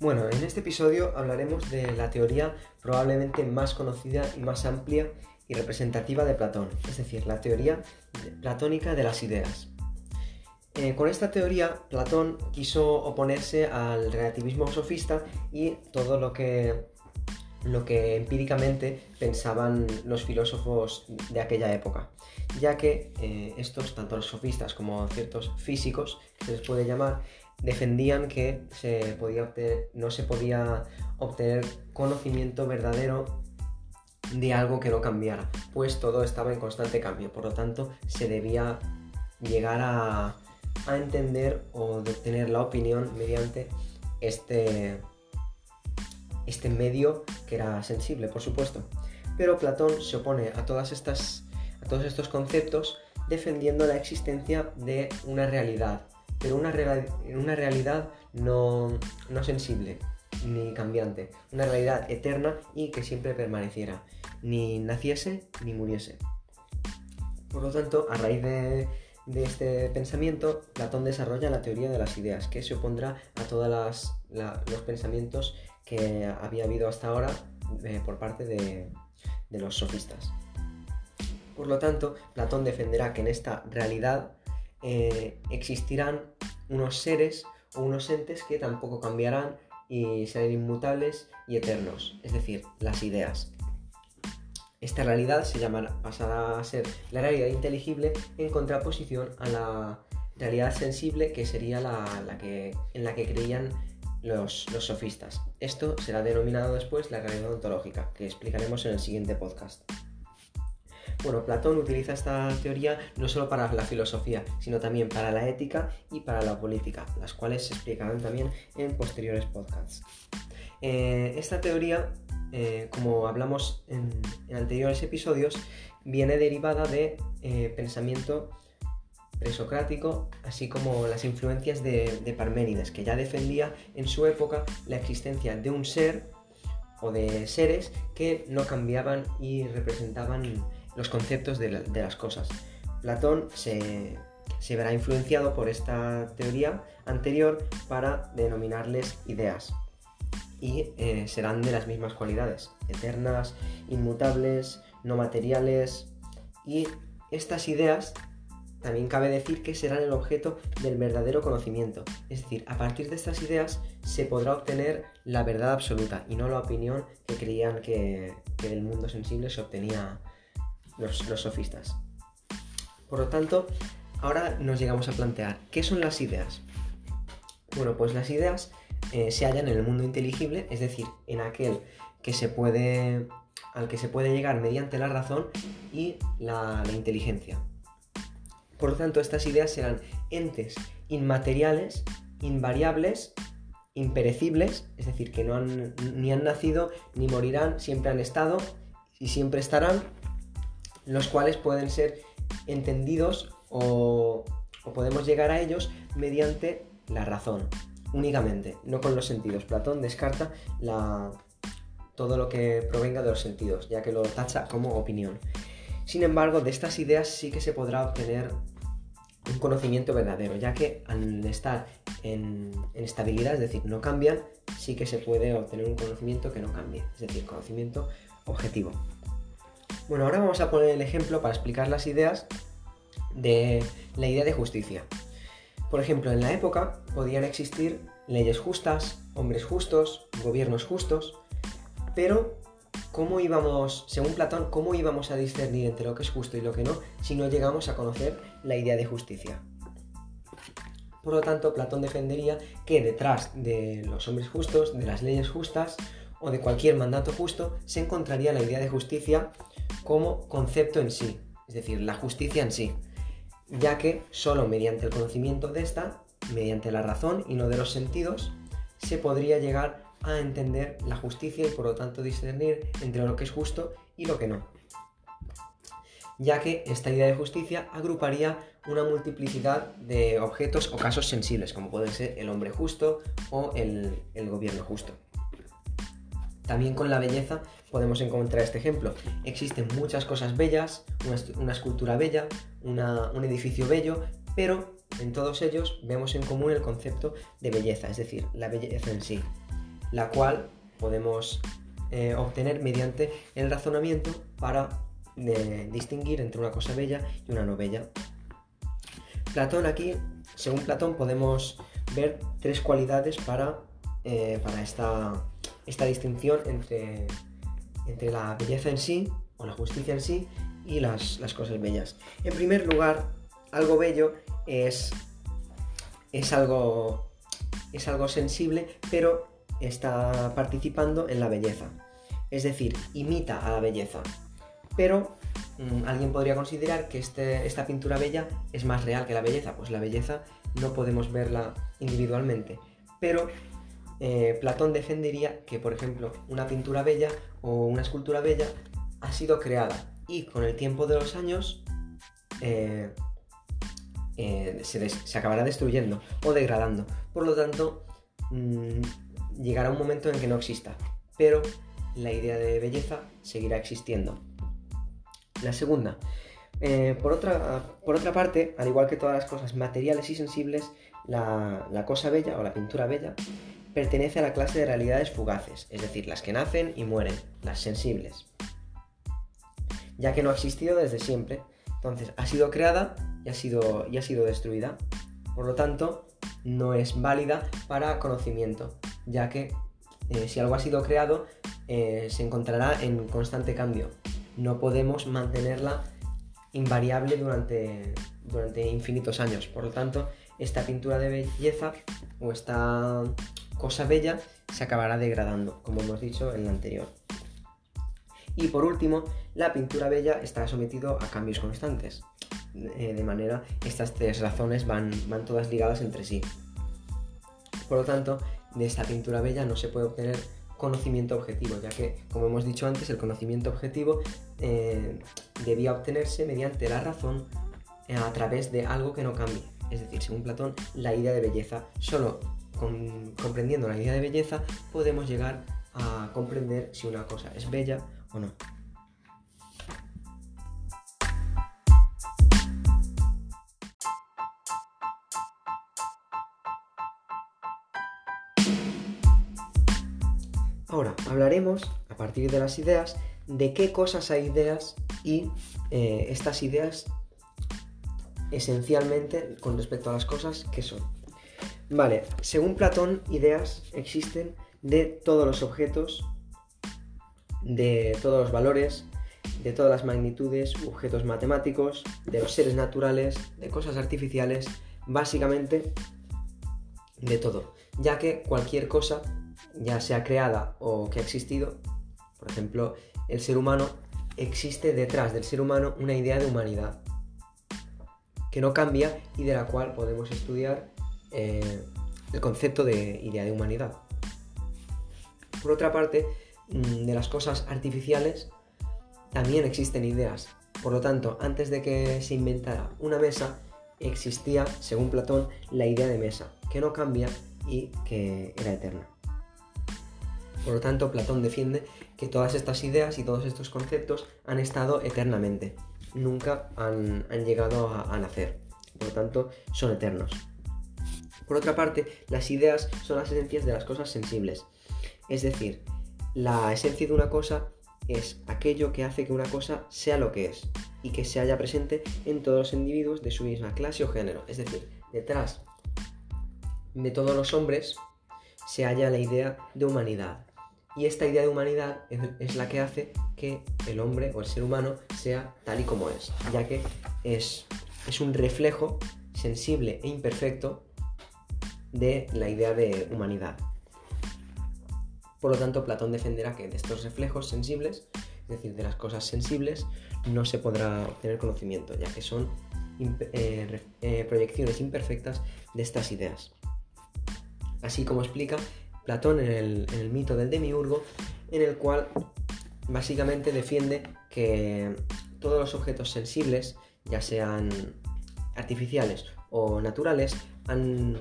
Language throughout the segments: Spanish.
Bueno, en este episodio hablaremos de la teoría probablemente más conocida y más amplia y representativa de Platón, es decir, la teoría platónica de las ideas. Eh, con esta teoría, Platón quiso oponerse al relativismo sofista y todo lo que, lo que empíricamente pensaban los filósofos de aquella época, ya que eh, estos, tanto los sofistas como ciertos físicos, se les puede llamar, defendían que no se podía obtener conocimiento verdadero de algo que no cambiara, pues todo estaba en constante cambio, por lo tanto se debía llegar a, entender o obtener la opinión mediante este, este medio que era sensible, por supuesto. Pero Platón se opone a, todas estas, a todos estos conceptos defendiendo la existencia de una realidad, pero una, una realidad no, no sensible ni cambiante, una realidad eterna y que siempre permaneciera, ni naciese ni muriese. Por lo tanto, a raíz de, este pensamiento, Platón desarrolla la teoría de las ideas, que se opondrá a todos los pensamientos que había habido hasta ahora eh, por parte de, los sofistas. Por lo tanto, Platón defenderá que en esta realidad eh, existirán unos seres o unos entes que tampoco cambiarán y serán inmutables y eternos, es decir, las ideas. Esta realidad se llamará, pasará a ser la realidad inteligible en contraposición a la realidad sensible que sería la, que, en la que creían los, los, sofistas. Esto será denominado después la realidad ontológica, que explicaremos en el siguiente podcast. Bueno, Platón utiliza esta teoría no solo para la filosofía, sino también para la ética y para la política, las cuales se explicarán también en posteriores podcasts. Eh, esta teoría, eh, como hablamos en, anteriores episodios, viene derivada de eh, pensamiento presocrático, así como las influencias de, de Parménides, que ya defendía en su época la existencia de un ser o de seres que no cambiaban y representaban los conceptos de, las cosas. Platón se, verá influenciado por esta teoría anterior para denominarles ideas y eh, serán de las mismas cualidades, eternas, inmutables, no materiales y estas ideas también cabe decir que serán el objeto del verdadero conocimiento, es decir, a partir de estas ideas se podrá obtener la verdad absoluta y no la opinión que creían que, que del mundo sensible se obtenía los, sofistas. Por lo tanto, ahora nos llegamos a plantear, ¿qué son las ideas? Bueno, pues las ideas eh, se hallan en el mundo inteligible, es decir, en aquel que se puede, al que se puede llegar mediante la razón y la, inteligencia. Por lo tanto, estas ideas serán entes inmateriales, invariables, imperecibles, es decir, que no han, ni han nacido ni morirán, siempre han estado y siempre estarán, los cuales pueden ser entendidos o, podemos llegar a ellos mediante la razón, únicamente, no con los sentidos. Platón descarta todo lo que provenga de los sentidos, ya que lo tacha como opinión. Sin embargo, de estas ideas sí que se podrá obtener un conocimiento verdadero, ya que al estar en, en, estabilidad, es decir, no cambian, sí que se puede obtener un conocimiento que no cambie, es decir, conocimiento objetivo. Bueno, ahora vamos a poner el ejemplo para explicar las ideas de la idea de justicia. Por ejemplo, en la época podían existir leyes justas, hombres justos, gobiernos justos, pero ¿cómo íbamos, según Platón, cómo íbamos a discernir entre lo que es justo y lo que no si no llegamos a conocer la idea de justicia? Por lo tanto, Platón defendería que detrás de los hombres justos, de las leyes justas o de cualquier mandato justo, se encontraría la idea de justicia como concepto en sí, es decir, la justicia en sí, ya que solo mediante el conocimiento de esta, mediante la razón y no de los sentidos, se podría llegar a entender la justicia y por lo tanto discernir entre lo que es justo y lo que no. Ya que esta idea de justicia agruparía una multiplicidad de objetos o casos sensibles, como pueden ser el hombre justo o el, gobierno justo. También con la belleza podemos encontrar este ejemplo. Existen muchas cosas bellas, una, escultura bella, un edificio bello, pero en todos ellos vemos en común el concepto de belleza, es decir, la belleza en sí. la cual podemos eh, obtener mediante el razonamiento para eh, distinguir entre una cosa bella y una no bella. Platón aquí, según Platón, podemos ver tres cualidades para, eh, para esta, esta, distinción entre, entre la belleza en sí, o la justicia en sí, y las, las cosas bellas. En primer lugar, algo bello es, es, algo, es algo sensible, pero está participando en la belleza. Es decir, imita a la belleza. Pero mm, alguien podría considerar que este, esta pintura bella es más real que la belleza. Pues la belleza no podemos verla individualmente. Pero eh, Platón defendería que, por ejemplo, una pintura bella o una escultura bella ha sido creada y con el tiempo de los años eh, eh, se, acabará destruyendo o degradando. Por lo tanto, mm, llegará un momento en que no exista, pero la idea de belleza seguirá existiendo. La segunda, por, otra, parte, al igual que todas las cosas materiales y sensibles, la, cosa bella o la pintura bella pertenece a la clase de realidades fugaces, es decir, las que nacen y mueren, las sensibles. Ya que no ha existido desde siempre, entonces ha sido creada y ha sido, y ha sido destruida. Por lo tanto, no es válida para conocimiento, ya que eh, si algo ha sido creado, eh, se encontrará en constante cambio. No podemos mantenerla invariable durante, durante infinitos años. Por lo tanto, esta pintura de belleza o esta cosa bella se acabará degradando, como hemos dicho en la anterior. Y por último, la pintura bella estará sometido a cambios constantes. Eh, de manera, estas tres razones van, van todas ligadas entre sí. Por lo tanto, de esta pintura bella no se puede obtener conocimiento objetivo, ya que, como hemos dicho antes, el conocimiento objetivo eh, debía obtenerse mediante la razón eh, a través de algo que no cambie. Es decir, según Platón, la idea de belleza. Solo comprendiendo la idea de belleza podemos llegar a comprender si una cosa es bella o no. Ahora, hablaremos, a partir de las ideas, de qué cosas hay ideas y eh, estas ideas esencialmente con respecto a las cosas que son. Vale, según Platón, ideas existen de todos los objetos, de todos los valores, de todas las magnitudes, objetos matemáticos, de los seres naturales, de cosas artificiales, básicamente de todo, ya que cualquier cosa ya sea creada o que ha existido, por ejemplo, el ser humano, existe detrás del ser humano una idea de humanidad que no cambia y de la cual podemos estudiar eh, el concepto de idea de humanidad. Por otra parte, mm, de las cosas artificiales también existen ideas. Por lo tanto, antes de que se inventara una mesa, existía, según Platón, la idea de mesa, que no cambia y que era eterna. Por lo tanto, Platón defiende que todas estas ideas y todos estos conceptos han estado eternamente, nunca han, llegado a, nacer, por lo tanto, son eternos. Por otra parte, las ideas son las esencias de las cosas sensibles, es decir, la esencia de una cosa es aquello que hace que una cosa sea lo que es y que se haya presente en todos los individuos de su misma clase o género. Es decir, detrás de todos los hombres se halla la idea de humanidad, y esta idea de humanidad es, la que hace que el hombre o el ser humano sea tal y como es, ya que es, es un reflejo sensible e imperfecto de la idea de humanidad. Por lo tanto, Platón defenderá que de estos reflejos sensibles, es decir, de las cosas sensibles, no se podrá obtener conocimiento, ya que son eh, eh, proyecciones imperfectas de estas ideas. Así como explica Platón en el, mito del demiurgo, en el cual básicamente defiende que todos los objetos sensibles, ya sean artificiales o naturales, han,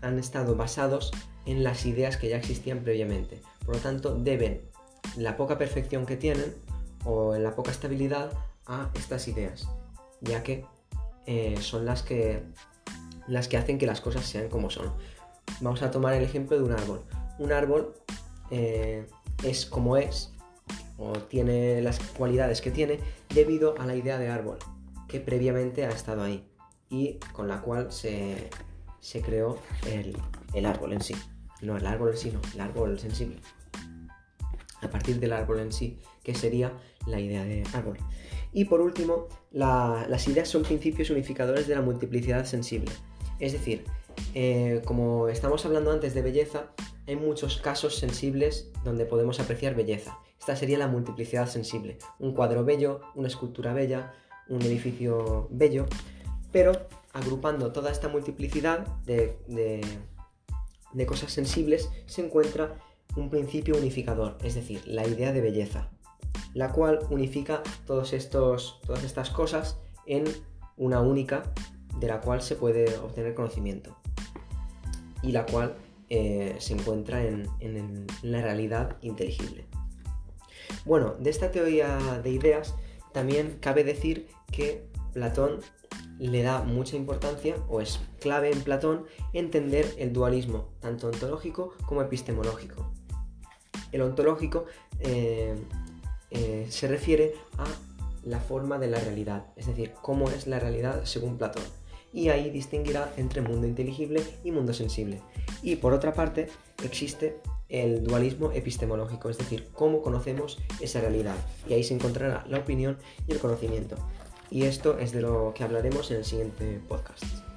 han, estado basados en las ideas que ya existían previamente. Por lo tanto, deben la poca perfección que tienen o la poca estabilidad a estas ideas, ya que eh, son las que, las que hacen que las cosas sean como son. Vamos a tomar el ejemplo de un árbol. Un árbol eh, es como es, o tiene las cualidades que tiene, debido a la idea de árbol, que previamente ha estado ahí, y con la cual se, creó el, el árbol en sí. No el árbol en sí, no, el árbol sensible. A partir del árbol en sí, que sería la idea de árbol. Y por último, las ideas son principios unificadores de la multiplicidad sensible. Es decir, eh, como estamos hablando antes de belleza, hay muchos casos sensibles donde podemos apreciar belleza. Esta sería la multiplicidad sensible. Un cuadro bello, una escultura bella, un edificio bello, pero agrupando toda esta multiplicidad de, de cosas sensibles se encuentra un principio unificador, es decir, la idea de belleza la cual unifica todos estos, todas estas cosas en una única de la cual se puede obtener conocimiento y la cual eh, se encuentra en, en, la realidad inteligible. Bueno, de esta teoría de ideas también cabe decir que Platón le da mucha importancia o es clave en Platón entender el dualismo, tanto ontológico como epistemológico. El ontológico eh, eh, se refiere a la forma de la realidad, es decir, cómo es la realidad según Platón. Y ahí distinguirá entre mundo inteligible y mundo sensible. Y por otra parte, existe el dualismo epistemológico, es decir, cómo conocemos esa realidad. Y ahí se encontrará la opinión y el conocimiento. Y esto es de lo que hablaremos en el siguiente podcast.